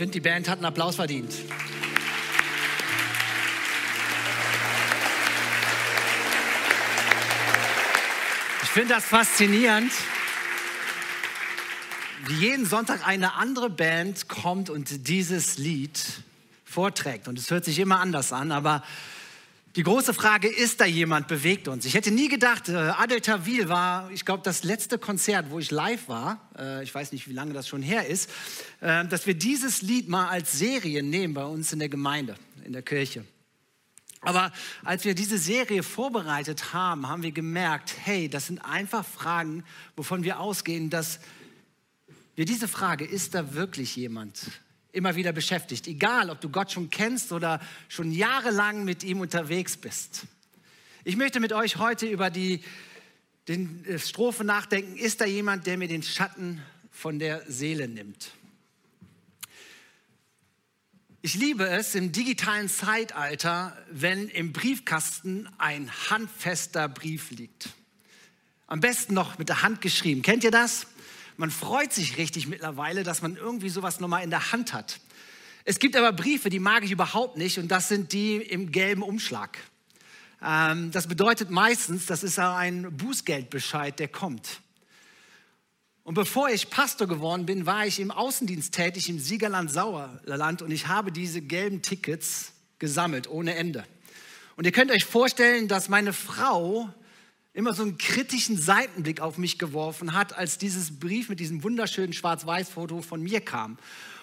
finde, die Band hat einen Applaus verdient. Ich finde das faszinierend, wie jeden Sonntag eine andere Band kommt und dieses Lied vorträgt. Und es hört sich immer anders an, aber die große Frage, ist da jemand, bewegt uns? Ich hätte nie gedacht, äh, Adel Tawil war, ich glaube, das letzte Konzert, wo ich live war, äh, ich weiß nicht, wie lange das schon her ist, äh, dass wir dieses Lied mal als Serie nehmen bei uns in der Gemeinde, in der Kirche. Aber als wir diese Serie vorbereitet haben, haben wir gemerkt, hey, das sind einfach Fragen, wovon wir ausgehen, dass wir diese Frage, ist da wirklich jemand, immer wieder beschäftigt. Egal, ob du Gott schon kennst oder schon jahrelang mit ihm unterwegs bist. Ich möchte mit euch heute über die den äh, Strophe nachdenken. Ist da jemand, der mir den Schatten von der Seele nimmt? Ich liebe es im digitalen Zeitalter, wenn im Briefkasten ein handfester Brief liegt. Am besten noch mit der Hand geschrieben. Kennt ihr das? Man freut sich richtig mittlerweile, dass man irgendwie sowas nochmal in der Hand hat. Es gibt aber Briefe, die mag ich überhaupt nicht und das sind die im gelben Umschlag. Ähm, das bedeutet meistens, das ist ein Bußgeldbescheid, der kommt. Und bevor ich Pastor geworden bin, war ich im Außendienst tätig im Siegerland Sauerland und ich habe diese gelben Tickets gesammelt ohne Ende. Und ihr könnt euch vorstellen, dass meine Frau immer so einen kritischen Seitenblick auf mich geworfen hat, als dieses Brief mit diesem wunderschönen Schwarz-Weiß-Foto von mir kam.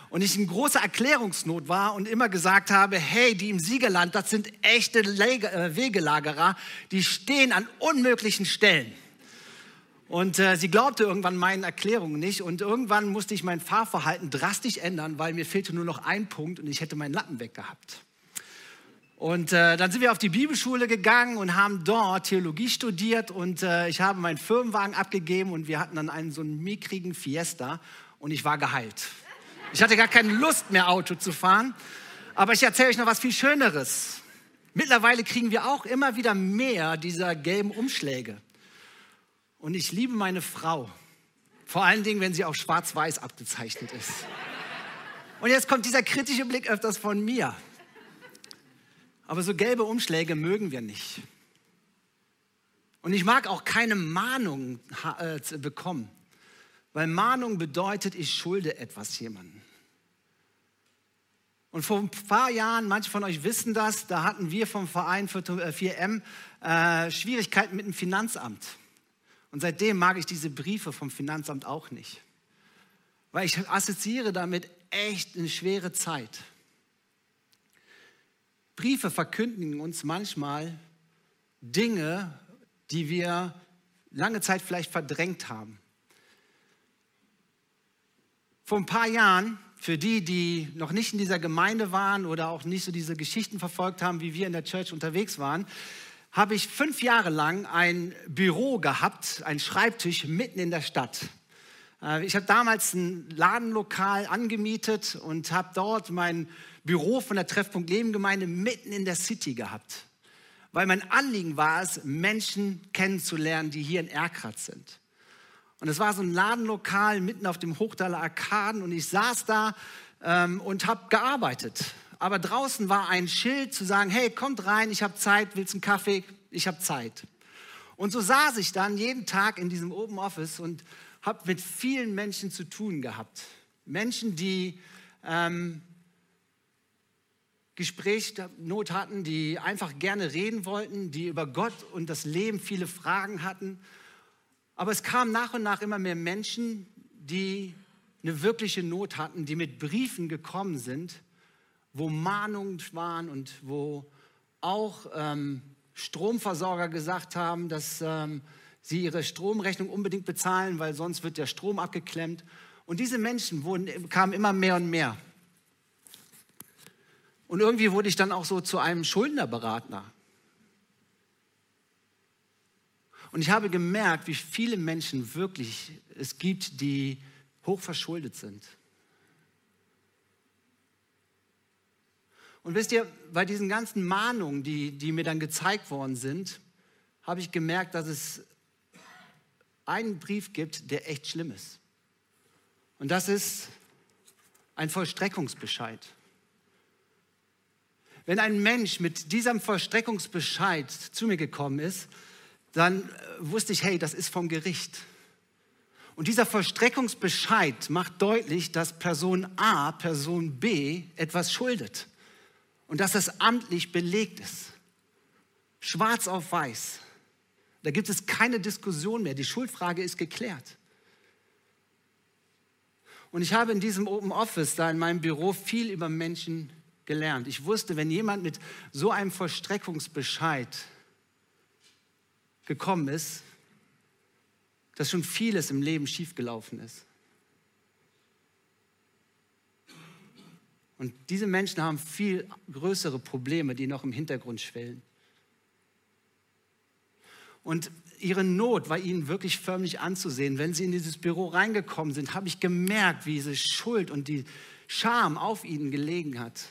Und ich in großer Erklärungsnot war und immer gesagt habe, hey, die im Siegerland, das sind echte äh, Wegelagerer, die stehen an unmöglichen Stellen. Und äh, sie glaubte irgendwann meinen Erklärungen nicht und irgendwann musste ich mein Fahrverhalten drastisch ändern, weil mir fehlte nur noch ein Punkt und ich hätte meinen Lappen weggehabt. Und äh, dann sind wir auf die Bibelschule gegangen und haben dort Theologie studiert und äh, ich habe meinen Firmenwagen abgegeben und wir hatten dann einen so einen mickrigen Fiesta und ich war geheilt. Ich hatte gar keine Lust mehr Auto zu fahren, aber ich erzähle euch noch was viel Schöneres. Mittlerweile kriegen wir auch immer wieder mehr dieser gelben Umschläge. Und ich liebe meine Frau, vor allen Dingen, wenn sie auch schwarz-weiß abgezeichnet ist. Und jetzt kommt dieser kritische Blick öfters von mir. Aber so gelbe Umschläge mögen wir nicht. Und ich mag auch keine Mahnung äh, bekommen, weil Mahnung bedeutet, ich schulde etwas jemandem. Und vor ein paar Jahren, manche von euch wissen das, da hatten wir vom Verein für 4M äh, Schwierigkeiten mit dem Finanzamt. Und seitdem mag ich diese Briefe vom Finanzamt auch nicht. Weil ich assoziiere damit echt eine schwere Zeit. Briefe verkündigen uns manchmal Dinge, die wir lange Zeit vielleicht verdrängt haben. Vor ein paar Jahren, für die, die noch nicht in dieser Gemeinde waren oder auch nicht so diese Geschichten verfolgt haben, wie wir in der Church unterwegs waren, habe ich fünf Jahre lang ein Büro gehabt, ein Schreibtisch mitten in der Stadt. Äh, ich habe damals ein Ladenlokal angemietet und habe dort mein Büro von der Treffpunkt Leben Gemeinde mitten in der City gehabt. Weil mein Anliegen war es, Menschen kennenzulernen, die hier in Erkratz sind. Und es war so ein Ladenlokal mitten auf dem Hochdaler Arkaden und ich saß da ähm, und habe gearbeitet. Aber draußen war ein Schild zu sagen, hey, kommt rein, ich habe Zeit, willst einen Kaffee? Ich habe Zeit. Und so saß ich dann jeden Tag in diesem Open Office und habe mit vielen Menschen zu tun gehabt. Menschen, die ähm, Gesprächsnot hatten, die einfach gerne reden wollten, die über Gott und das Leben viele Fragen hatten. Aber es kamen nach und nach immer mehr Menschen, die eine wirkliche Not hatten, die mit Briefen gekommen sind, wo Mahnungen waren und wo auch ähm, Stromversorger gesagt haben, dass ähm, sie ihre Stromrechnung unbedingt bezahlen, weil sonst wird der Strom abgeklemmt. Und diese Menschen wurden, kamen immer mehr und mehr. Und irgendwie wurde ich dann auch so zu einem Schuldnerberater. Und ich habe gemerkt, wie viele Menschen wirklich es gibt, die hochverschuldet sind. Und wisst ihr, bei diesen ganzen Mahnungen, die, die mir dann gezeigt worden sind, habe ich gemerkt, dass es einen Brief gibt, der echt schlimm ist. Und das ist ein Vollstreckungsbescheid. Wenn ein Mensch mit diesem Vollstreckungsbescheid zu mir gekommen ist, dann äh, wusste ich, hey, das ist vom Gericht. Und dieser Vollstreckungsbescheid macht deutlich, dass Person A, Person B etwas schuldet und dass das amtlich belegt ist. Schwarz auf weiß. Da gibt es keine Diskussion mehr. Die Schuldfrage ist geklärt. Und ich habe in diesem Open Office, da in meinem Büro, viel über Menschen gelernt. Ich wusste, wenn jemand mit so einem Vollstreckungsbescheid gekommen ist, dass schon vieles im Leben schiefgelaufen ist. Und diese Menschen haben viel größere Probleme, die noch im Hintergrund schwellen. Und ihre Not war ihnen wirklich förmlich anzusehen. Wenn sie in dieses Büro reingekommen sind, habe ich gemerkt, wie diese Schuld und die Scham auf ihnen gelegen hat.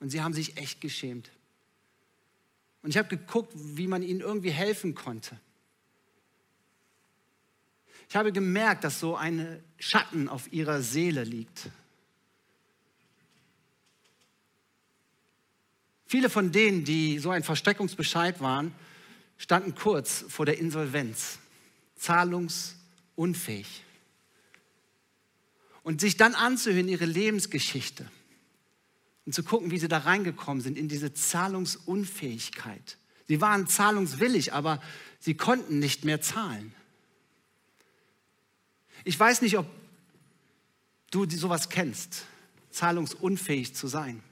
Und sie haben sich echt geschämt. Und ich habe geguckt, wie man ihnen irgendwie helfen konnte. Ich habe gemerkt, dass so ein Schatten auf ihrer Seele liegt. Viele von denen, die so ein Versteckungsbescheid waren, standen kurz vor der Insolvenz, zahlungsunfähig. Und sich dann anzuhören, ihre Lebensgeschichte und zu gucken, wie sie da reingekommen sind in diese Zahlungsunfähigkeit. Sie waren zahlungswillig, aber sie konnten nicht mehr zahlen. Ich weiß nicht, ob du sowas kennst, zahlungsunfähig zu sein.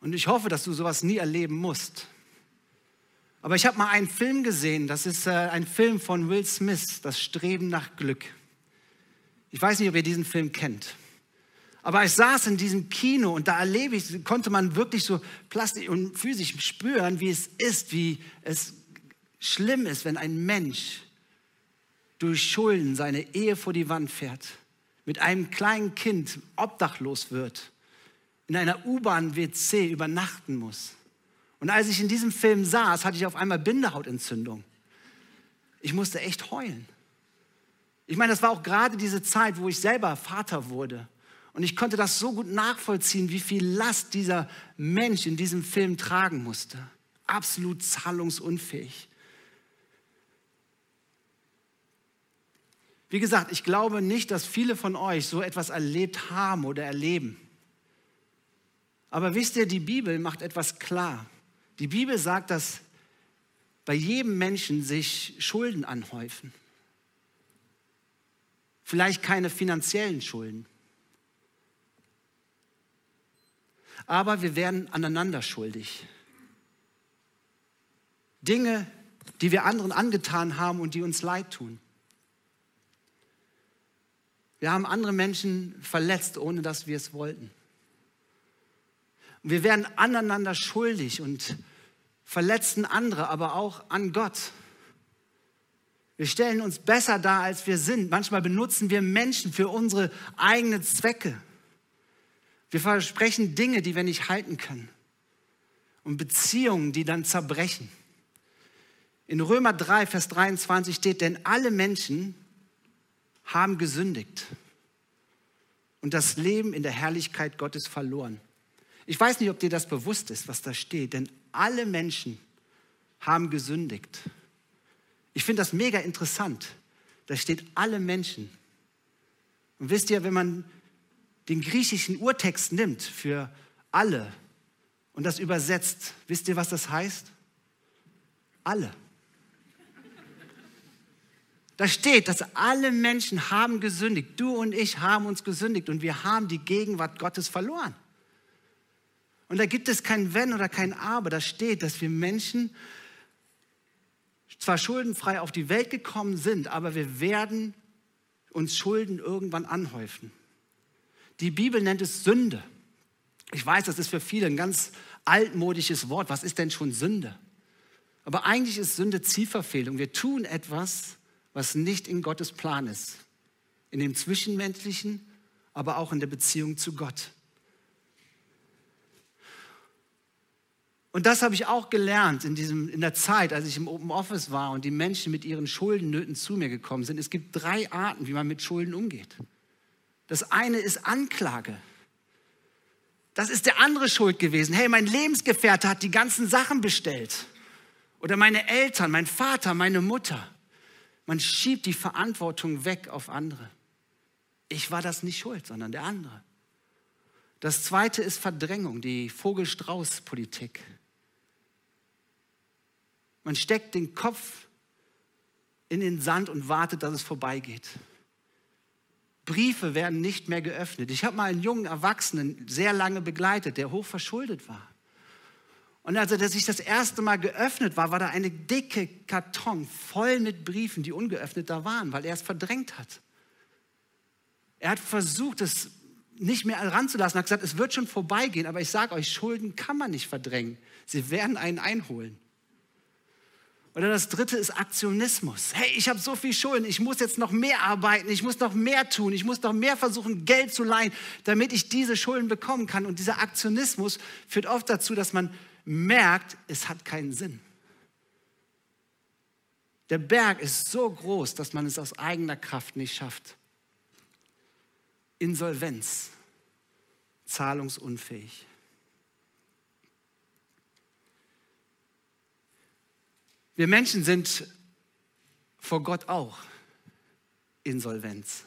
Und ich hoffe, dass du sowas nie erleben musst. Aber ich habe mal einen Film gesehen, das ist äh, ein Film von Will Smith, Das Streben nach Glück. Ich weiß nicht, ob ihr diesen Film kennt. Aber ich saß in diesem Kino und da erlebe ich, konnte man wirklich so plastisch und physisch spüren, wie es ist, wie es schlimm ist, wenn ein Mensch durch Schulden seine Ehe vor die Wand fährt, mit einem kleinen Kind obdachlos wird, in einer U-Bahn-WC übernachten muss und als ich in diesem Film saß, hatte ich auf einmal Bindehautentzündung. Ich musste echt heulen. Ich meine, das war auch gerade diese Zeit, wo ich selber Vater wurde. Und ich konnte das so gut nachvollziehen, wie viel Last dieser Mensch in diesem Film tragen musste. Absolut zahlungsunfähig. Wie gesagt, ich glaube nicht, dass viele von euch so etwas erlebt haben oder erleben. Aber wisst ihr, die Bibel macht etwas klar. Die Bibel sagt, dass bei jedem Menschen sich Schulden anhäufen. Vielleicht keine finanziellen Schulden. Aber wir werden aneinander schuldig. Dinge, die wir anderen angetan haben und die uns leid tun. Wir haben andere Menschen verletzt, ohne dass wir es wollten. Wir werden aneinander schuldig und verletzen andere, aber auch an Gott. Wir stellen uns besser dar, als wir sind. Manchmal benutzen wir Menschen für unsere eigenen Zwecke. Wir versprechen Dinge, die wir nicht halten können. Und Beziehungen, die dann zerbrechen. In Römer 3, Vers 23 steht, denn alle Menschen haben gesündigt und das Leben in der Herrlichkeit Gottes verloren. Ich weiß nicht, ob dir das bewusst ist, was da steht, denn alle Menschen haben gesündigt. Ich finde das mega interessant. Da steht alle Menschen. Und wisst ihr, wenn man den griechischen Urtext nimmt für alle und das übersetzt, wisst ihr, was das heißt? Alle. Da steht, dass alle Menschen haben gesündigt. Du und ich haben uns gesündigt und wir haben die Gegenwart Gottes verloren. Und da gibt es kein Wenn oder kein Aber. Da steht, dass wir Menschen zwar schuldenfrei auf die Welt gekommen sind, aber wir werden uns Schulden irgendwann anhäufen. Die Bibel nennt es Sünde. Ich weiß, das ist für viele ein ganz altmodisches Wort. Was ist denn schon Sünde? Aber eigentlich ist Sünde Zielverfehlung. Wir tun etwas, was nicht in Gottes Plan ist. In dem Zwischenmenschlichen, aber auch in der Beziehung zu Gott. Und das habe ich auch gelernt in, diesem, in der Zeit, als ich im Open Office war und die Menschen mit ihren Schuldennöten zu mir gekommen sind. Es gibt drei Arten, wie man mit Schulden umgeht. Das eine ist Anklage. Das ist der andere schuld gewesen. Hey, mein Lebensgefährte hat die ganzen Sachen bestellt. Oder meine Eltern, mein Vater, meine Mutter. Man schiebt die Verantwortung weg auf andere. Ich war das nicht schuld, sondern der andere. Das zweite ist Verdrängung, die Vogel-Strauß-Politik. Man steckt den Kopf in den Sand und wartet, dass es vorbeigeht. Briefe werden nicht mehr geöffnet. Ich habe mal einen jungen Erwachsenen sehr lange begleitet, der hoch verschuldet war. Und als er sich das erste Mal geöffnet war, war da eine dicke Karton voll mit Briefen, die ungeöffnet da waren, weil er es verdrängt hat. Er hat versucht, es nicht mehr ranzulassen, hat gesagt, es wird schon vorbeigehen, aber ich sage euch, Schulden kann man nicht verdrängen. Sie werden einen einholen. Oder das dritte ist Aktionismus. Hey, ich habe so viel Schulden, ich muss jetzt noch mehr arbeiten, ich muss noch mehr tun, ich muss noch mehr versuchen, Geld zu leihen, damit ich diese Schulden bekommen kann. Und dieser Aktionismus führt oft dazu, dass man merkt, es hat keinen Sinn. Der Berg ist so groß, dass man es aus eigener Kraft nicht schafft. Insolvenz, zahlungsunfähig. Wir Menschen sind vor Gott auch Insolvenz.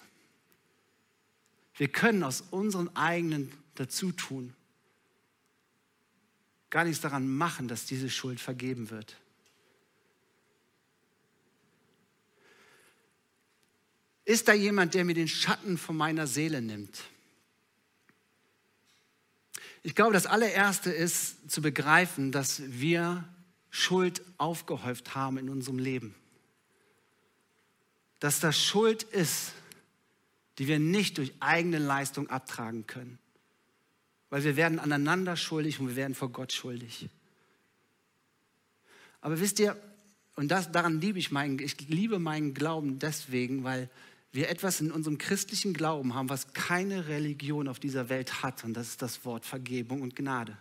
Wir können aus unseren eigenen Dazutun gar nichts daran machen, dass diese Schuld vergeben wird. Ist da jemand, der mir den Schatten von meiner Seele nimmt? Ich glaube, das allererste ist zu begreifen, dass wir Schuld aufgehäuft haben in unserem Leben. Dass das Schuld ist, die wir nicht durch eigene Leistung abtragen können. Weil wir werden aneinander schuldig und wir werden vor Gott schuldig. Aber wisst ihr, und das, daran liebe ich meinen, ich liebe meinen Glauben deswegen, weil wir etwas in unserem christlichen Glauben haben, was keine Religion auf dieser Welt hat. Und das ist das Wort Vergebung und Gnade.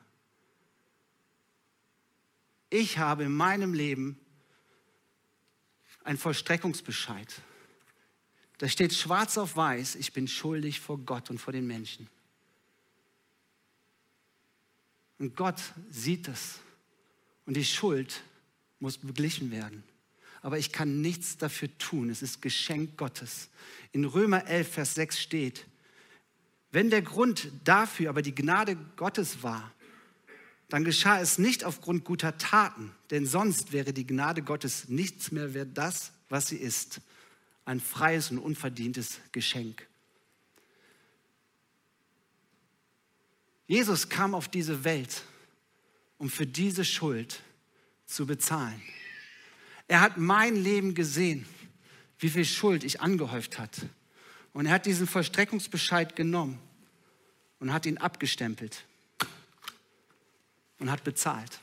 Ich habe in meinem Leben einen Vollstreckungsbescheid. Da steht schwarz auf weiß, ich bin schuldig vor Gott und vor den Menschen. Und Gott sieht es. Und die Schuld muss beglichen werden aber ich kann nichts dafür tun. Es ist Geschenk Gottes. In Römer 11, Vers 6 steht, wenn der Grund dafür aber die Gnade Gottes war, dann geschah es nicht aufgrund guter Taten, denn sonst wäre die Gnade Gottes nichts mehr wert das, was sie ist, ein freies und unverdientes Geschenk. Jesus kam auf diese Welt, um für diese Schuld zu bezahlen. Er hat mein Leben gesehen, wie viel Schuld ich angehäuft hat. Und er hat diesen Vollstreckungsbescheid genommen und hat ihn abgestempelt und hat bezahlt.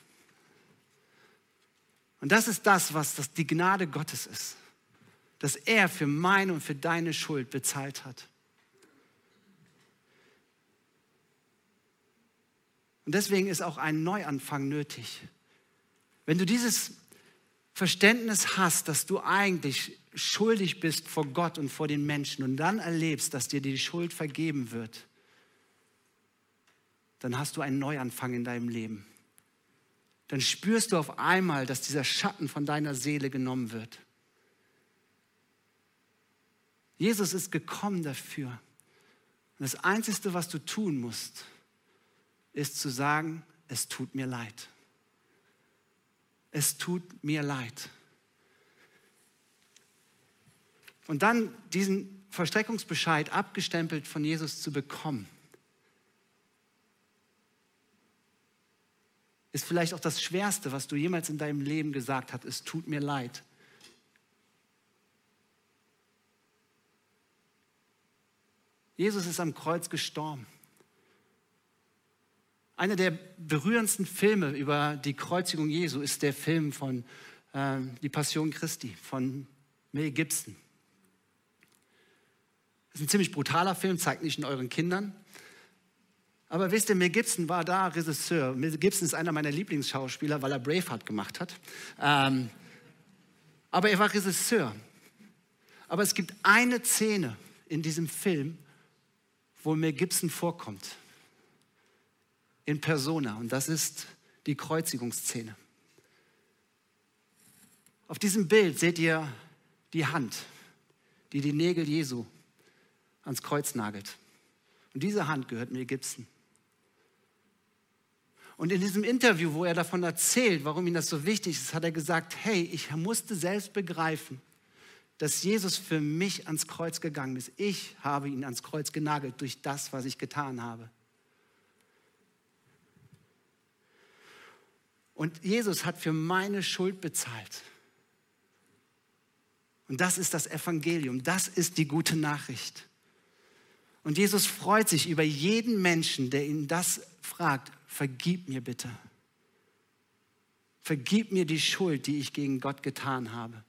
Und das ist das, was das die Gnade Gottes ist, dass er für meine und für deine Schuld bezahlt hat. Und deswegen ist auch ein Neuanfang nötig. Wenn du dieses Verständnis hast, dass du eigentlich schuldig bist vor Gott und vor den Menschen und dann erlebst, dass dir die Schuld vergeben wird, dann hast du einen Neuanfang in deinem Leben. Dann spürst du auf einmal, dass dieser Schatten von deiner Seele genommen wird. Jesus ist gekommen dafür. Und das Einzige, was du tun musst, ist zu sagen, es tut mir leid es tut mir leid. Und dann diesen Verstreckungsbescheid abgestempelt von Jesus zu bekommen, ist vielleicht auch das Schwerste, was du jemals in deinem Leben gesagt hast. Es tut mir leid. Jesus ist am Kreuz gestorben. Einer der berührendsten Filme über die Kreuzigung Jesu ist der Film von äh, Die Passion Christi von Mel Gibson. Das ist ein ziemlich brutaler Film, zeigt nicht in euren Kindern. Aber wisst ihr, Mel Gibson war da Regisseur. Mel Gibson ist einer meiner Lieblingsschauspieler, weil er Braveheart gemacht hat. Ähm, aber er war Regisseur. Aber es gibt eine Szene in diesem Film, wo Mel Gibson vorkommt. In Persona. Und das ist die Kreuzigungsszene. Auf diesem Bild seht ihr die Hand, die die Nägel Jesu ans Kreuz nagelt. Und diese Hand gehört Mel Gibson. Und in diesem Interview, wo er davon erzählt, warum ihm das so wichtig ist, hat er gesagt, hey, ich musste selbst begreifen, dass Jesus für mich ans Kreuz gegangen ist. Ich habe ihn ans Kreuz genagelt durch das, was ich getan habe. Und Jesus hat für meine Schuld bezahlt. Und das ist das Evangelium, das ist die gute Nachricht. Und Jesus freut sich über jeden Menschen, der ihn das fragt, vergib mir bitte. Vergib mir die Schuld, die ich gegen Gott getan habe.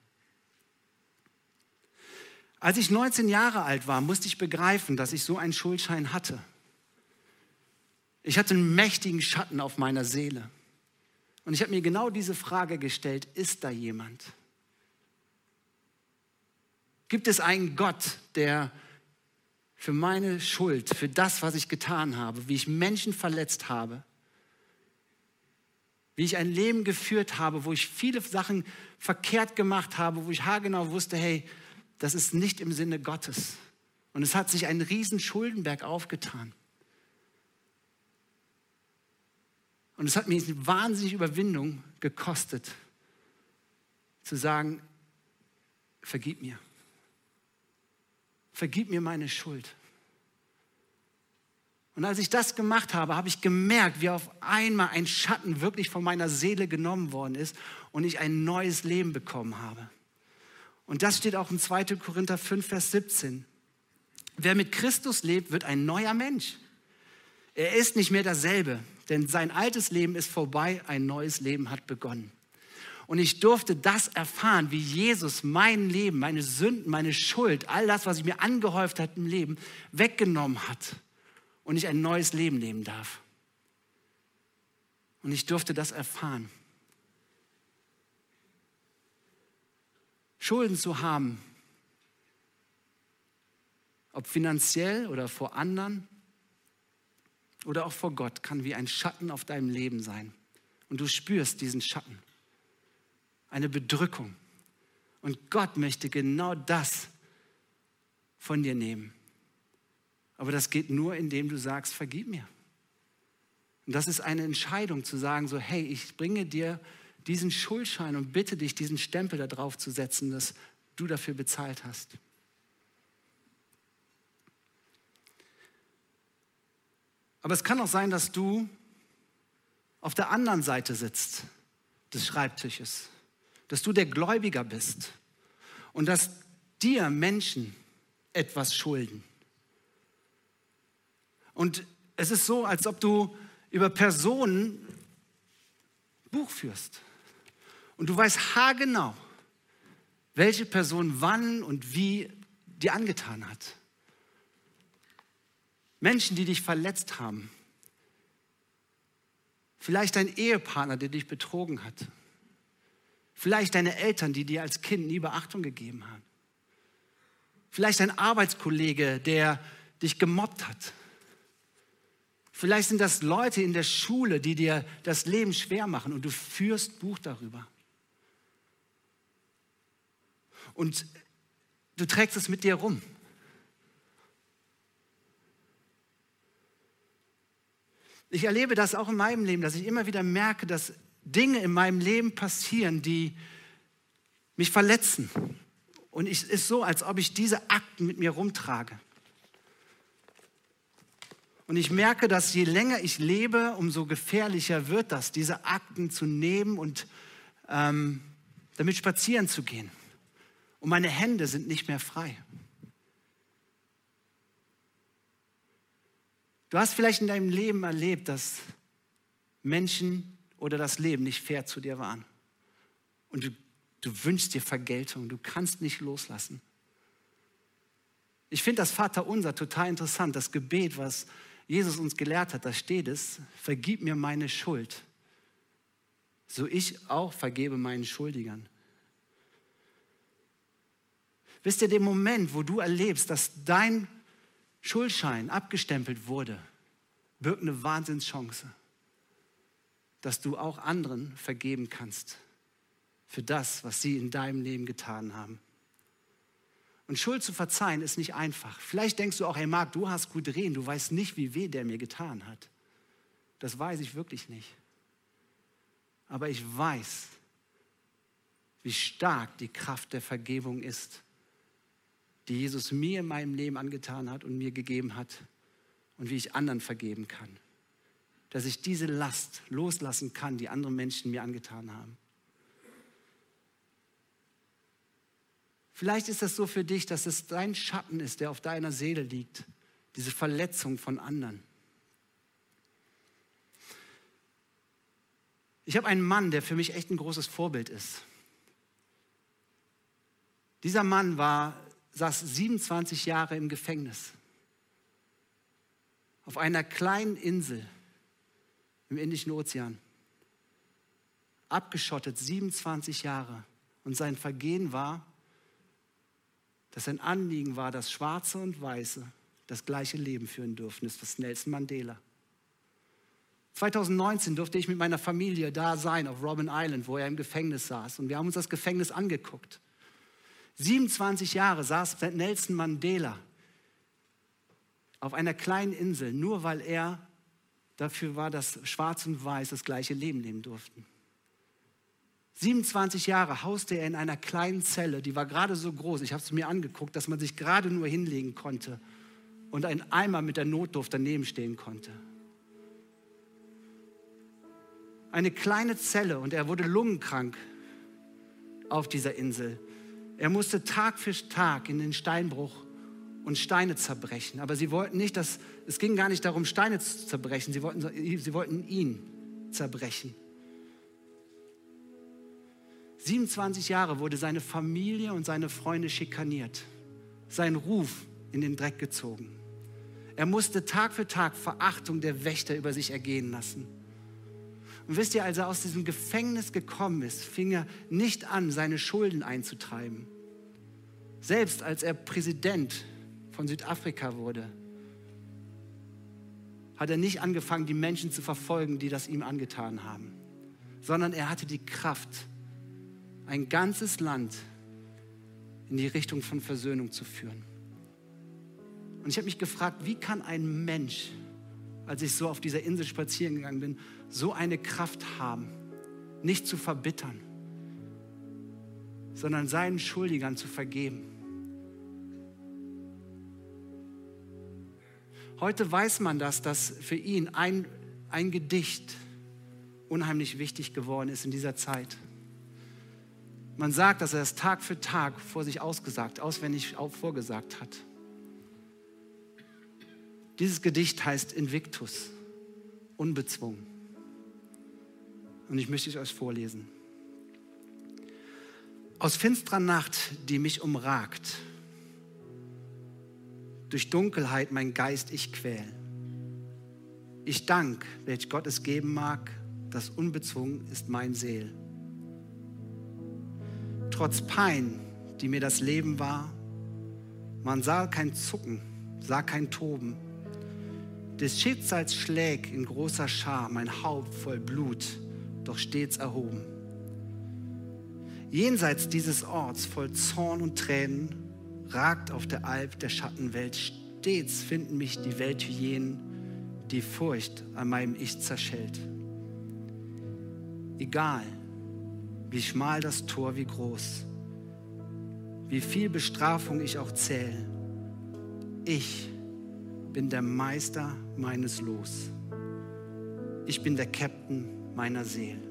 Als ich 19 Jahre alt war, musste ich begreifen, dass ich so einen Schuldschein hatte. Ich hatte einen mächtigen Schatten auf meiner Seele. Und ich habe mir genau diese Frage gestellt, ist da jemand? Gibt es einen Gott, der für meine Schuld, für das, was ich getan habe, wie ich Menschen verletzt habe, wie ich ein Leben geführt habe, wo ich viele Sachen verkehrt gemacht habe, wo ich haargenau wusste, hey, das ist nicht im Sinne Gottes. Und es hat sich ein riesen Schuldenberg aufgetan. Und es hat mir eine wahnsinnige Überwindung gekostet, zu sagen, vergib mir. Vergib mir meine Schuld. Und als ich das gemacht habe, habe ich gemerkt, wie auf einmal ein Schatten wirklich von meiner Seele genommen worden ist und ich ein neues Leben bekommen habe. Und das steht auch in 2. Korinther 5, Vers 17. Wer mit Christus lebt, wird ein neuer Mensch. Er ist nicht mehr dasselbe, denn sein altes Leben ist vorbei, ein neues Leben hat begonnen. Und ich durfte das erfahren, wie Jesus mein Leben, meine Sünden, meine Schuld, all das, was ich mir angehäuft hat im Leben, weggenommen hat und ich ein neues Leben leben darf. Und ich durfte das erfahren. Schulden zu haben, ob finanziell oder vor anderen oder auch vor Gott, kann wie ein Schatten auf deinem Leben sein. Und du spürst diesen Schatten, eine Bedrückung. Und Gott möchte genau das von dir nehmen. Aber das geht nur, indem du sagst, vergib mir. Und das ist eine Entscheidung zu sagen, so, hey, ich bringe dir diesen Schuldschein und bitte dich, diesen Stempel da drauf zu setzen, dass du dafür bezahlt hast. Aber es kann auch sein, dass du auf der anderen Seite sitzt des Schreibtisches, dass du der Gläubiger bist und dass dir Menschen etwas schulden. Und es ist so, als ob du über Personen Buch führst. Und du weißt haargenau, welche Person wann und wie dir angetan hat. Menschen, die dich verletzt haben. Vielleicht dein Ehepartner, der dich betrogen hat. Vielleicht deine Eltern, die dir als Kind nie Beachtung gegeben haben. Vielleicht ein Arbeitskollege, der dich gemobbt hat. Vielleicht sind das Leute in der Schule, die dir das Leben schwer machen und du führst Buch darüber. Und du trägst es mit dir rum. Ich erlebe das auch in meinem Leben, dass ich immer wieder merke, dass Dinge in meinem Leben passieren, die mich verletzen. Und es ist so, als ob ich diese Akten mit mir rumtrage. Und ich merke, dass je länger ich lebe, umso gefährlicher wird das, diese Akten zu nehmen und ähm, damit spazieren zu gehen. Und meine Hände sind nicht mehr frei. Du hast vielleicht in deinem Leben erlebt, dass Menschen oder das Leben nicht fair zu dir waren. Und du, du wünschst dir Vergeltung, du kannst nicht loslassen. Ich finde das Vaterunser total interessant, das Gebet, was Jesus uns gelehrt hat, da steht es, vergib mir meine Schuld, so ich auch vergebe meinen Schuldigern. Wisst ihr, den Moment, wo du erlebst, dass dein Schuldschein abgestempelt wurde, birgt eine Wahnsinnschance, dass du auch anderen vergeben kannst für das, was sie in deinem Leben getan haben. Und Schuld zu verzeihen ist nicht einfach. Vielleicht denkst du auch, hey Marc, du hast gut reden, du weißt nicht, wie weh der mir getan hat. Das weiß ich wirklich nicht. Aber ich weiß, wie stark die Kraft der Vergebung ist, die Jesus mir in meinem Leben angetan hat und mir gegeben hat und wie ich anderen vergeben kann. Dass ich diese Last loslassen kann, die andere Menschen mir angetan haben. Vielleicht ist das so für dich, dass es dein Schatten ist, der auf deiner Seele liegt, diese Verletzung von anderen. Ich habe einen Mann, der für mich echt ein großes Vorbild ist. Dieser Mann war, saß 27 Jahre im Gefängnis. Auf einer kleinen Insel im Indischen Ozean. Abgeschottet 27 Jahre. Und sein Vergehen war, dass sein Anliegen war, dass Schwarze und Weiße das gleiche Leben führen dürfen. Das ist Nelson Mandela. 2019 durfte ich mit meiner Familie da sein, auf Robin Island, wo er im Gefängnis saß. Und wir haben uns das Gefängnis angeguckt. 27 Jahre saß Nelson Mandela auf einer kleinen Insel, nur weil er dafür war, dass Schwarz und Weiß das gleiche Leben leben durften. 27 Jahre hauste er in einer kleinen Zelle, die war gerade so groß, ich habe es mir angeguckt, dass man sich gerade nur hinlegen konnte und ein Eimer mit der Notduft daneben stehen konnte. Eine kleine Zelle und er wurde lungenkrank auf dieser Insel. Er musste Tag für Tag in den Steinbruch und Steine zerbrechen. Aber sie wollten nicht, dass, es ging gar nicht darum, Steine zu zerbrechen, sie wollten, sie wollten ihn zerbrechen. 27 Jahre wurde seine Familie und seine Freunde schikaniert, sein Ruf in den Dreck gezogen. Er musste Tag für Tag Verachtung der Wächter über sich ergehen lassen. Und wisst ihr, als er aus diesem Gefängnis gekommen ist, fing er nicht an, seine Schulden einzutreiben. Selbst als er Präsident von Südafrika wurde, hat er nicht angefangen, die Menschen zu verfolgen, die das ihm angetan haben, sondern er hatte die Kraft, ein ganzes Land in die Richtung von Versöhnung zu führen. Und ich habe mich gefragt, wie kann ein Mensch, als ich so auf dieser Insel spazieren gegangen bin, so eine Kraft haben, nicht zu verbittern, sondern seinen Schuldigern zu vergeben. Heute weiß man das, dass für ihn ein, ein Gedicht unheimlich wichtig geworden ist in dieser Zeit. Man sagt, dass er es Tag für Tag vor sich ausgesagt, auswendig auch vorgesagt hat. Dieses Gedicht heißt Invictus, unbezwungen. Und ich möchte es euch vorlesen. Aus finsterer Nacht, die mich umragt, durch Dunkelheit mein Geist ich quäl. Ich dank, welch Gott es geben mag, das unbezwungen ist mein Seel trotz Pein, die mir das Leben war. Man sah kein Zucken, sah kein Toben. Des Schicksals schlägt in großer Schar mein Haupt voll Blut, doch stets erhoben. Jenseits dieses Orts voll Zorn und Tränen ragt auf der Alp der Schattenwelt. Stets finden mich die Welthyänen, die Furcht an meinem Ich zerschellt. Egal, wie schmal das Tor, wie groß, wie viel Bestrafung ich auch zähle. Ich bin der Meister meines Los. Ich bin der Captain meiner Seele.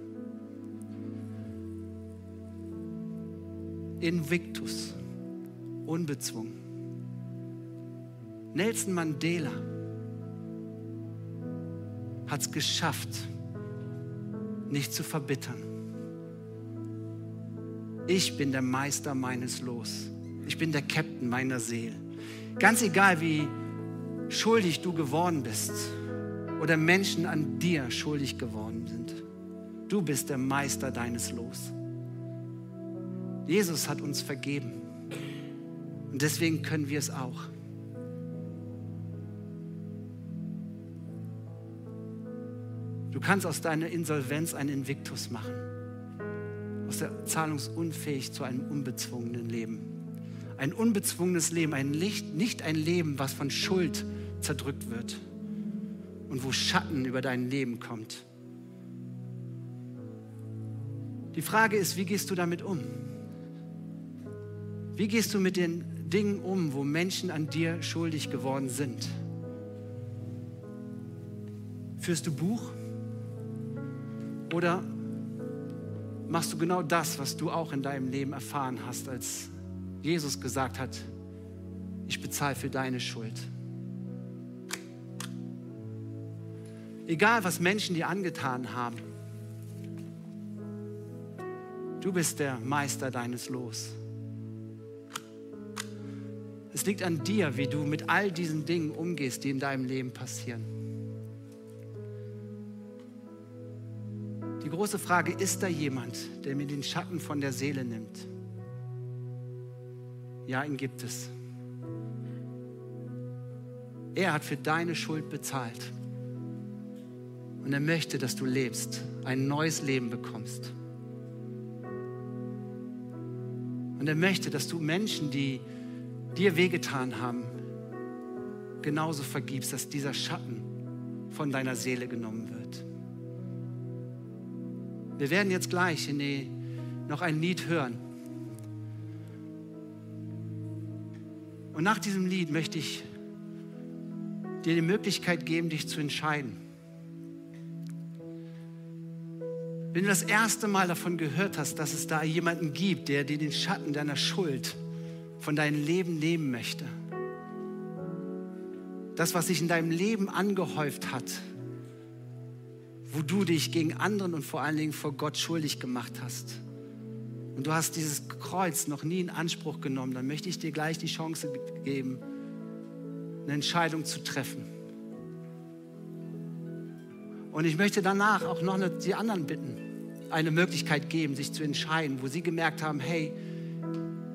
Invictus, unbezwungen. Nelson Mandela hat es geschafft, nicht zu verbittern ich bin der Meister meines Los. Ich bin der Captain meiner Seele. Ganz egal, wie schuldig du geworden bist oder Menschen an dir schuldig geworden sind, du bist der Meister deines Los. Jesus hat uns vergeben und deswegen können wir es auch. Du kannst aus deiner Insolvenz ein Invictus machen. Zahlungsunfähig zu einem unbezwungenen Leben. Ein unbezwungenes Leben, ein Licht, nicht ein Leben, was von Schuld zerdrückt wird und wo Schatten über dein Leben kommt. Die Frage ist, wie gehst du damit um? Wie gehst du mit den Dingen um, wo Menschen an dir schuldig geworden sind? Führst du Buch? Oder machst du genau das, was du auch in deinem Leben erfahren hast, als Jesus gesagt hat, ich bezahle für deine Schuld? Egal, was Menschen dir angetan haben, du bist der Meister deines Los. Es liegt an dir, wie du mit all diesen Dingen umgehst, die in deinem Leben passieren. Große Frage, ist da jemand, der mir den Schatten von der Seele nimmt? Ja, ihn gibt es. Er hat für deine Schuld bezahlt. Und er möchte, dass du lebst, ein neues Leben bekommst. Und er möchte, dass du Menschen, die dir wehgetan haben, genauso vergibst, dass dieser Schatten von deiner Seele genommen wird. Wir werden jetzt gleich die, noch ein Lied hören. Und nach diesem Lied möchte ich dir die Möglichkeit geben, dich zu entscheiden. Wenn du das erste Mal davon gehört hast, dass es da jemanden gibt, der dir den Schatten deiner Schuld von deinem Leben nehmen möchte, das, was sich in deinem Leben angehäuft hat, wo du dich gegen anderen und vor allen Dingen vor Gott schuldig gemacht hast, und du hast dieses Kreuz noch nie in Anspruch genommen, dann möchte ich dir gleich die Chance geben, eine Entscheidung zu treffen. Und ich möchte danach auch noch die anderen bitten, eine Möglichkeit geben, sich zu entscheiden, wo sie gemerkt haben, hey,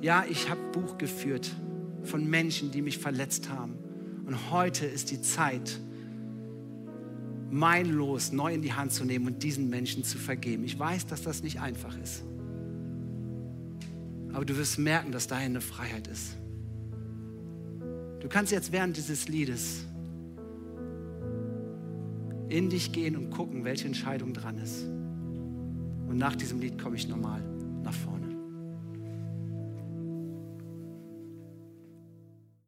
ja, ich habe Buch geführt von Menschen, die mich verletzt haben. Und heute ist die Zeit, mein Los neu in die Hand zu nehmen und diesen Menschen zu vergeben. Ich weiß, dass das nicht einfach ist. Aber du wirst merken, dass dahin eine Freiheit ist. Du kannst jetzt während dieses Liedes in dich gehen und gucken, welche Entscheidung dran ist. Und nach diesem Lied komme ich nochmal nach vorne.